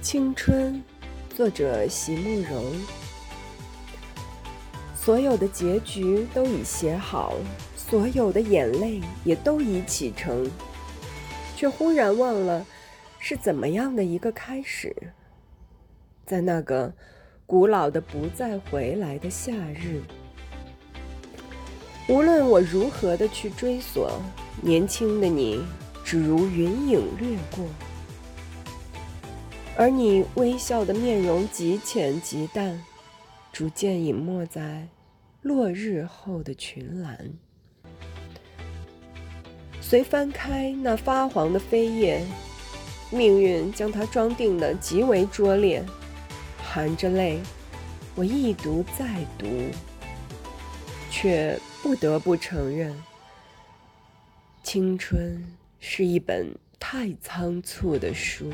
青春，作者席慕容。所有的结局都已写好，所有的眼泪也都已启程，却忽然忘了是怎么样的一个开始。在那个古老的不再回来的夏日，无论我如何的去追索，年轻的你只如云影掠过。而你微笑的面容极浅极淡，逐渐隐没在落日后的群岚。随翻开那发黄的扉页，命运将它装订的极为拙劣，含着泪，我一读再读，却不得不承认，青春是一本太仓促的书。